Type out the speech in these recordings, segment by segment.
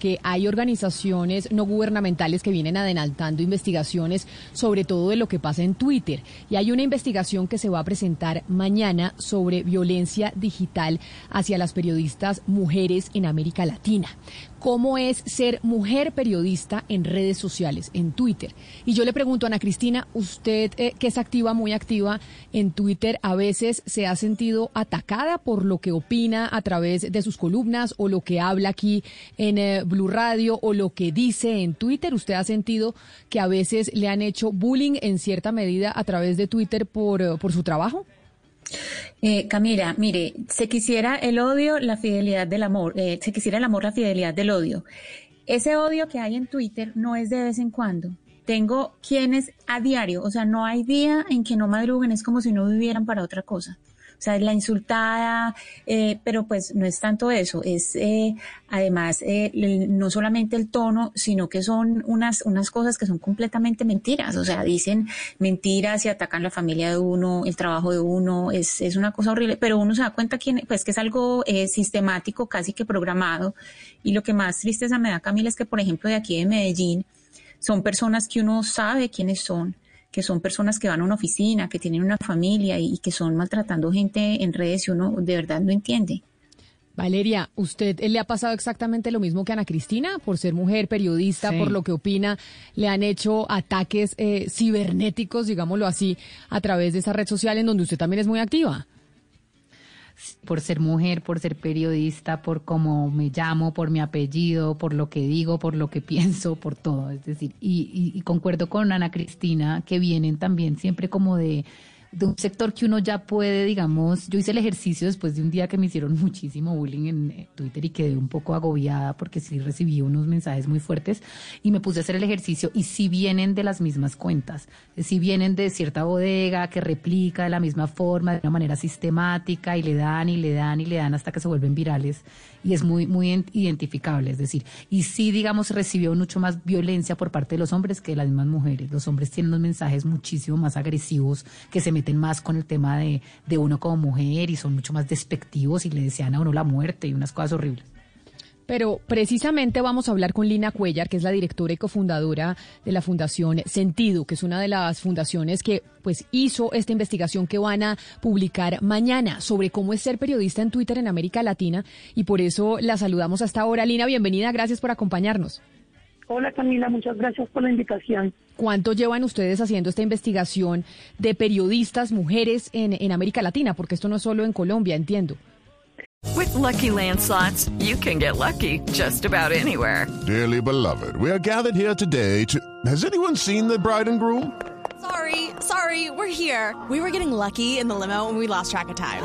Que hay organizaciones no gubernamentales que vienen adelantando investigaciones sobre todo de lo que pasa en Twitter. Y hay una investigación que se va a presentar mañana sobre violencia digital hacia las periodistas mujeres en América Latina cómo es ser mujer periodista en redes sociales, en Twitter. Y yo le pregunto a Ana Cristina, usted eh, que es activa, muy activa en Twitter, ¿a veces se ha sentido atacada por lo que opina a través de sus columnas o lo que habla aquí en eh, Blue Radio o lo que dice en Twitter? ¿Usted ha sentido que a veces le han hecho bullying en cierta medida a través de Twitter por, eh, por su trabajo? Eh, Camila, mire, se quisiera el odio, la fidelidad del amor, eh, se quisiera el amor, la fidelidad del odio. Ese odio que hay en Twitter no es de vez en cuando. Tengo quienes a diario, o sea, no hay día en que no madruguen, es como si no vivieran para otra cosa o sea, la insultada, eh, pero pues no es tanto eso, es eh, además eh, no solamente el tono, sino que son unas, unas cosas que son completamente mentiras, o sea, dicen mentiras y atacan la familia de uno, el trabajo de uno, es, es una cosa horrible, pero uno se da cuenta que, pues, que es algo sistemático, casi que programado, y lo que más tristeza me da, Camila, es que, por ejemplo, de aquí de Medellín, son personas que uno sabe quiénes son, que son personas que van a una oficina, que tienen una familia y, que son maltratando gente en redes y uno de verdad no entiende. Valeria, ¿usted le ha pasado exactamente lo mismo que a Ana Cristina? Por ser mujer, periodista, por lo que opina, le han hecho ataques eh, cibernéticos, digámoslo así, a través de esa red social en donde usted también es muy activa por ser mujer, por ser periodista, por cómo me llamo, por mi apellido, por lo que digo, por lo que pienso, por todo. Es decir, y, y concuerdo con Ana Cristina que vienen también siempre como de de un sector que uno ya puede, digamos, yo hice el ejercicio después de un día que me hicieron muchísimo bullying en eh, Twitter y quedé un poco agobiada porque sí recibí unos mensajes muy fuertes y me puse a hacer el ejercicio y sí vienen de las mismas cuentas, sí vienen de cierta bodega que replica de la misma forma, de una manera sistemática y le dan y le dan y le dan hasta que se vuelven virales y es muy, muy identificable, es decir, y sí, digamos, recibió mucho más violencia por parte de los hombres que de las mismas mujeres. Los hombres tienen unos mensajes muchísimo más agresivos que se más con el tema de, de uno como mujer y son mucho más despectivos y le desean a uno la muerte y unas cosas horribles. Pero precisamente vamos a hablar con Lina Cuellar, que es la directora y cofundadora de la Fundación Sentido, que es una de las fundaciones que pues hizo esta investigación que van a publicar mañana sobre cómo es ser periodista en Twitter en América Latina y por eso la saludamos hasta ahora. Lina, bienvenida, gracias por acompañarnos. Hola Camila, muchas gracias por la invitación. ¿Cuánto llevan ustedes haciendo esta investigación de periodistas mujeres en, en América Latina? Porque esto no es solo en Colombia, entiendo. With lucky landslots, you can get lucky just about anywhere. Dearly beloved, we are gathered here today to. Has anyone seen the bride and groom? Sorry, sorry, we're here. We were getting lucky in the limo and we lost track of time.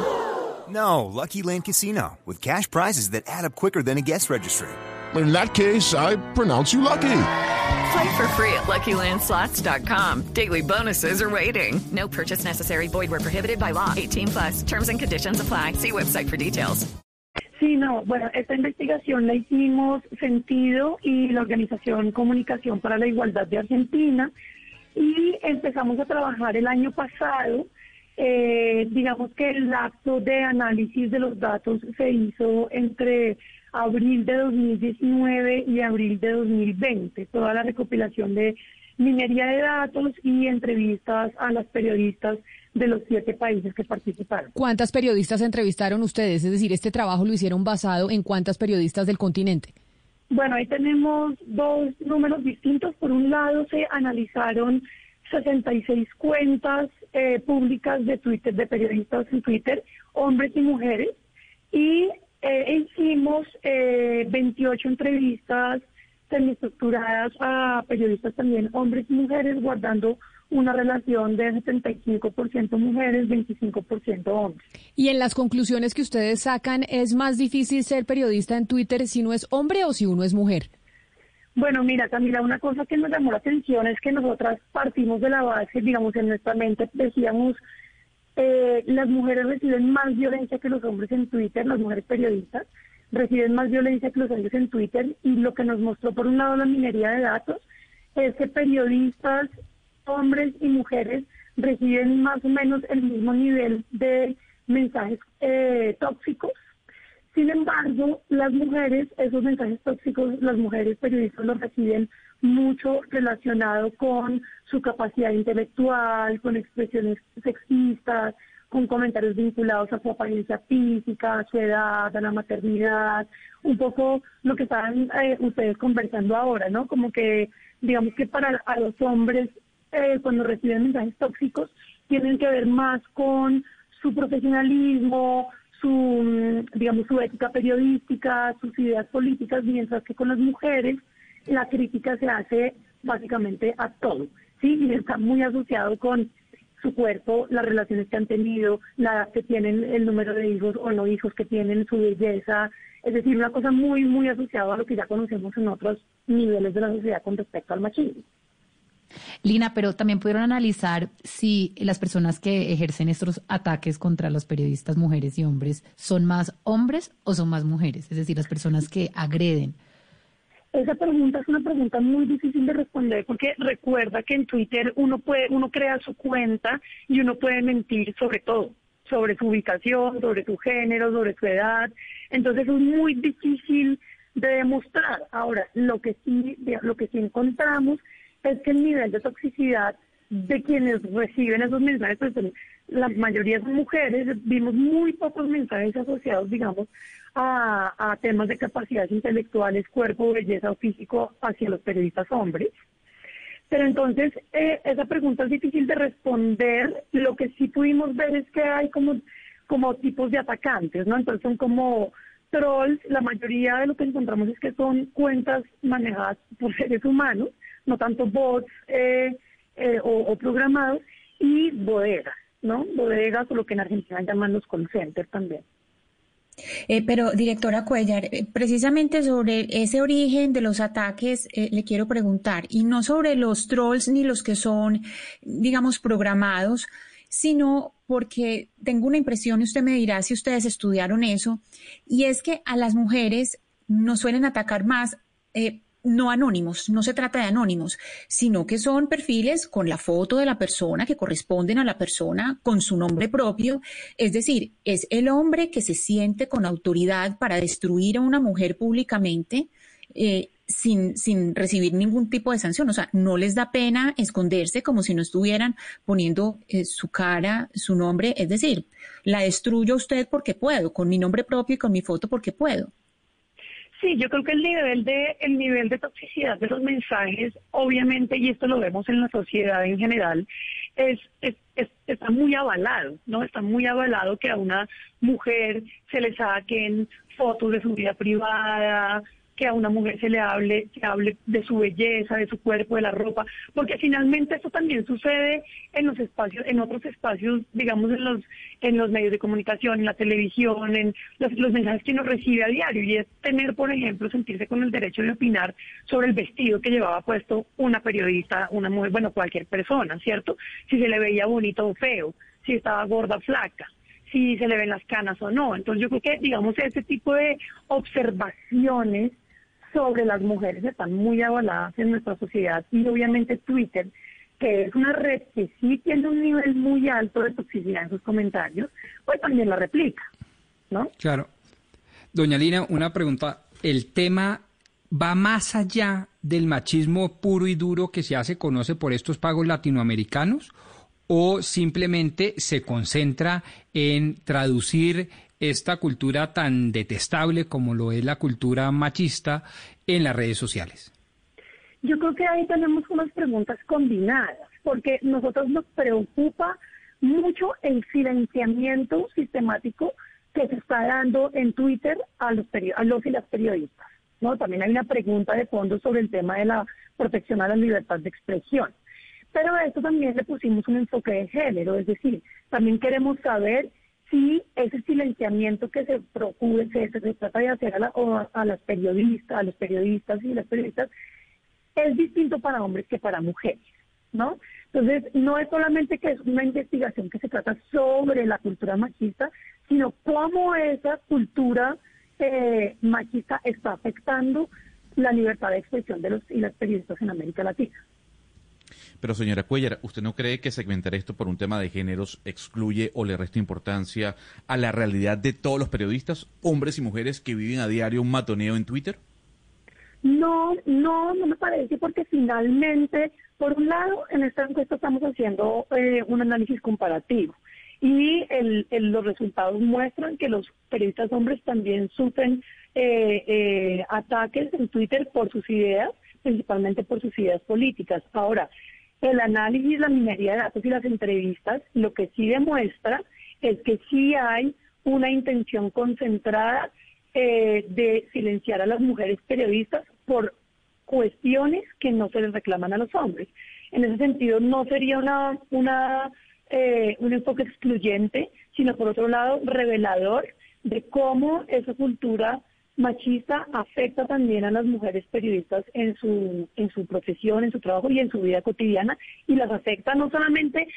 No, Lucky Land Casino, with cash prizes that add up quicker than a guest registry. In that case, I pronounce you lucky. Play for free at LuckyLandSlots.com. Daily bonuses are waiting. No purchase necessary. Void were prohibited by law. 18 plus. Terms and conditions apply. See website for details. Sí, no, bueno, esta investigación la hicimos Sentido y la Organización Comunicación para la Igualdad de Argentina y empezamos a trabajar el año pasado. Eh, digamos que el acto de análisis de los datos se hizo entre abril de 2019 y abril de 2020, toda la recopilación de minería de datos y entrevistas a las periodistas de los siete países que participaron. ¿Cuántas periodistas entrevistaron ustedes? Es decir, este trabajo lo hicieron basado en cuántas periodistas del continente. Bueno, ahí tenemos dos números distintos. Por un lado, se analizaron 66 cuentas eh, públicas de Twitter, de periodistas en Twitter, hombres y mujeres, y eh, hicimos eh, 28 entrevistas semiestructuradas a periodistas también, hombres y mujeres, guardando una relación de 75% mujeres, 25% hombres. Y en las conclusiones que ustedes sacan, ¿es más difícil ser periodista en Twitter si no es hombre o si uno es mujer? Bueno, mira, Camila, una cosa que nos llamó la atención es que nosotras partimos de la base, digamos, en nuestra mente decíamos, eh, las mujeres reciben más violencia que los hombres en Twitter, las mujeres periodistas reciben más violencia que los hombres en Twitter y lo que nos mostró por un lado la minería de datos es que periodistas hombres y mujeres reciben más o menos el mismo nivel de mensajes eh, tóxicos. Sin embargo, las mujeres, esos mensajes tóxicos, las mujeres periodistas los reciben mucho relacionado con su capacidad intelectual, con expresiones sexistas, con comentarios vinculados a su apariencia física, a su edad, a la maternidad, un poco lo que estaban eh, ustedes conversando ahora, ¿no? Como que, digamos que para a los hombres eh, cuando reciben mensajes tóxicos tienen que ver más con su profesionalismo, su, mm, digamos, su ética periodística, sus ideas políticas, mientras que con las mujeres la crítica se hace básicamente a todo, ¿sí? Y está muy asociado con su cuerpo, las relaciones que han tenido, la que tienen, el número de hijos o no hijos que tienen, su belleza, es decir, una cosa muy, muy asociada a lo que ya conocemos en otros niveles de la sociedad con respecto al machismo. Lina, pero también pudieron analizar si las personas que ejercen estos ataques contra los periodistas mujeres y hombres son más hombres o son más mujeres, es decir, las personas que agreden. Esa pregunta es una pregunta muy difícil de responder porque recuerda que en Twitter uno puede, uno crea su cuenta y uno puede mentir sobre todo, sobre su ubicación, sobre su género, sobre su edad. Entonces es muy difícil de demostrar. Ahora, lo que sí, lo que sí encontramos es que el nivel de toxicidad de quienes reciben esos mensajes, pues la mayoría son mujeres, vimos muy pocos mensajes asociados, digamos, a, temas de capacidades intelectuales, cuerpo, belleza o físico hacia los periodistas hombres. Pero entonces, eh, esa pregunta es difícil de responder. Lo que sí pudimos ver es que hay como, como tipos de atacantes, ¿no? Entonces son como trolls, la mayoría de lo que encontramos es que son cuentas manejadas por seres humanos, no tanto bots eh, eh, o, programados, y bodegas, ¿no? Bodegas o lo que en Argentina llaman los call centers también. Eh, pero, directora Cuellar, precisamente sobre ese origen de los ataques le quiero preguntar, y no sobre los trolls ni los que son, digamos, programados, sino porque tengo una impresión, y usted me dirá si ustedes estudiaron eso, y es que a las mujeres nos suelen atacar más no anónimos, no se trata de anónimos, sino que son perfiles con la foto de la persona que corresponden a la persona con su nombre propio. Es decir, es el hombre que se siente con autoridad para destruir a una mujer públicamente. Eh, sin, sin recibir ningún tipo de sanción. O sea, no les da pena esconderse como si no estuvieran poniendo eh, su cara, su nombre. Es decir, la destruyo a usted porque puedo, con mi nombre propio y con mi foto porque puedo. Sí, yo creo que el nivel de el nivel de toxicidad de los mensajes, obviamente, y esto lo vemos en la sociedad en general, es, es, está muy avalado, ¿no? Está muy avalado que a una mujer se le saquen fotos de su vida privada, que a una mujer se le hable, se hable de su belleza, de su cuerpo, de la ropa, porque finalmente eso también sucede en los espacios, en otros espacios, digamos en los, en los medios de comunicación, en la televisión, en los, los mensajes que uno recibe a diario, y es tener, por ejemplo, sentirse con el derecho de opinar sobre el vestido que llevaba puesto una periodista, una mujer, bueno, cualquier persona, ¿cierto? Si se le veía bonito o feo, si estaba gorda o flaca si se le ven las canas o no. Entonces yo creo que, digamos, ese tipo de observaciones sobre las mujeres están muy avaladas en nuestra sociedad y obviamente Twitter, que es una red que sí tiene un nivel muy alto de toxicidad en sus comentarios, pues también la replica, ¿no? Claro. Doña Lina, una pregunta. ¿El tema va más allá del machismo puro y duro que se conoce por estos pagos latinoamericanos o simplemente se concentra en traducir esta cultura tan detestable como lo es la cultura machista en las redes sociales? Yo creo que ahí tenemos unas preguntas combinadas, porque nosotros nos preocupa mucho el silenciamiento sistemático que se está dando en Twitter a los, a los y las periodistas. ¿no? También hay una pregunta de fondo sobre el tema de la protección a la libertad de expresión. Pero a esto también le pusimos un enfoque de género, es decir, también queremos saber si ese silenciamiento que se procure, se, se trata de hacer a, la, a las periodistas, a los periodistas y las periodistas, es distinto para hombres que para mujeres, ¿no? Entonces, no es solamente que es una investigación que se trata sobre la cultura machista, sino cómo esa cultura eh, machista está afectando la libertad de expresión de los y las periodistas en América Latina. Pero señora Cuellar, ¿usted no cree que segmentar esto por un tema de géneros excluye o le resta importancia a la realidad de todos los periodistas, hombres y mujeres que viven a diario un matoneo en Twitter? No, no, no me parece porque finalmente, por un lado, en esta encuesta estamos haciendo eh, un análisis comparativo y los resultados muestran que los periodistas hombres también sufren eh, eh, ataques en Twitter por sus ideas, principalmente por sus ideas políticas. Ahora, el análisis, la minería de datos y las entrevistas, lo que sí demuestra es que sí hay una intención concentrada eh, de silenciar a las mujeres periodistas por cuestiones que no se les reclaman a los hombres. En ese sentido, no sería una, una eh, un enfoque excluyente, sino por otro lado revelador de cómo esa cultura machista afecta también a las mujeres periodistas en su, en su profesión, en su trabajo y en su vida cotidiana, y las afecta no solamente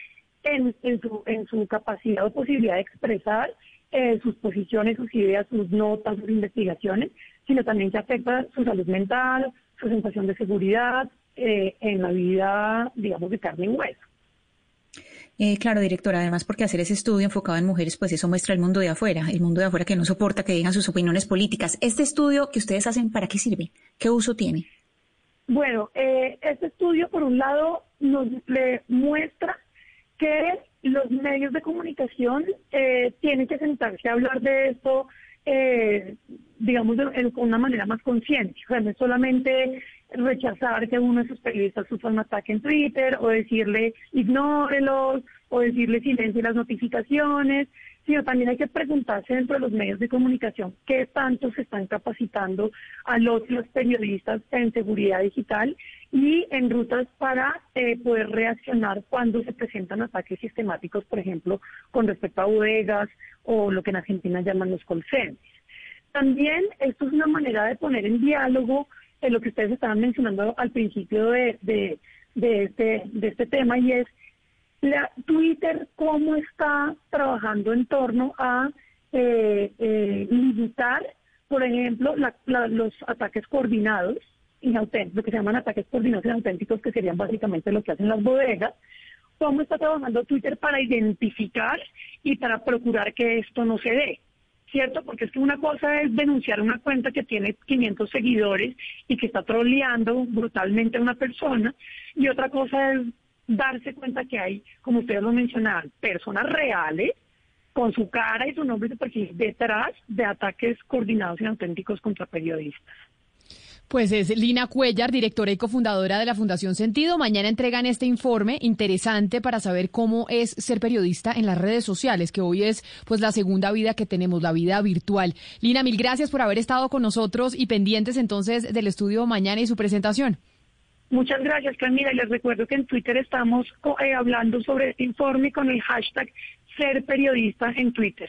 en, en, su, en su capacidad o posibilidad de expresar eh, sus posiciones, sus ideas, sus notas, sus investigaciones, sino también que afecta su salud mental, su sensación de seguridad eh, en la vida, digamos, de carne y hueso. Eh, claro, directora, además porque hacer ese estudio enfocado en mujeres, pues eso muestra el mundo de afuera, el mundo de afuera que no soporta que digan sus opiniones políticas. ¿Este estudio que ustedes hacen, para qué sirve? ¿Qué uso tiene? Bueno, eh, este estudio, por un lado, nos le muestra que los medios de comunicación eh, tienen que sentarse a hablar de esto, eh, digamos, de, una manera más consciente. O sea, no es solamente rechazar que uno de sus periodistas sufra un ataque en Twitter o decirle ignórelos o decirle silencie las notificaciones, sino también hay que preguntarse dentro de los medios de comunicación qué tanto se están capacitando a los, periodistas en seguridad digital y en rutas para eh, poder reaccionar cuando se presentan ataques sistemáticos, por ejemplo, con respecto a bodegas o lo que en Argentina llaman los call También esto es una manera de poner en diálogo en lo que ustedes estaban mencionando al principio este, de este tema y es la, Twitter cómo está trabajando en torno a eh, eh, limitar, por ejemplo, los ataques coordinados inauténticos, lo que se llaman ataques coordinados inauténticos, que serían básicamente lo que hacen las bodegas, cómo está trabajando Twitter para identificar y para procurar que esto no se dé. ¿Cierto? Porque es que una cosa es denunciar una cuenta que tiene 500 seguidores y que está troleando brutalmente a una persona, y otra cosa es darse cuenta que hay, como ustedes lo mencionaban, personas reales con su cara y su nombre de perfil detrás de ataques coordinados y auténticos contra periodistas. Pues es Lina Cuellar, directora y cofundadora de la Fundación Sentido. Mañana entregan este informe interesante para saber cómo es ser periodista en las redes sociales, que hoy es pues la segunda vida que tenemos, la vida virtual. Lina, mil gracias por haber estado con nosotros y pendientes entonces del estudio mañana y su presentación. Muchas gracias, Camila. Y les recuerdo que en Twitter estamos eh, hablando sobre este informe con el hashtag ser periodista en Twitter.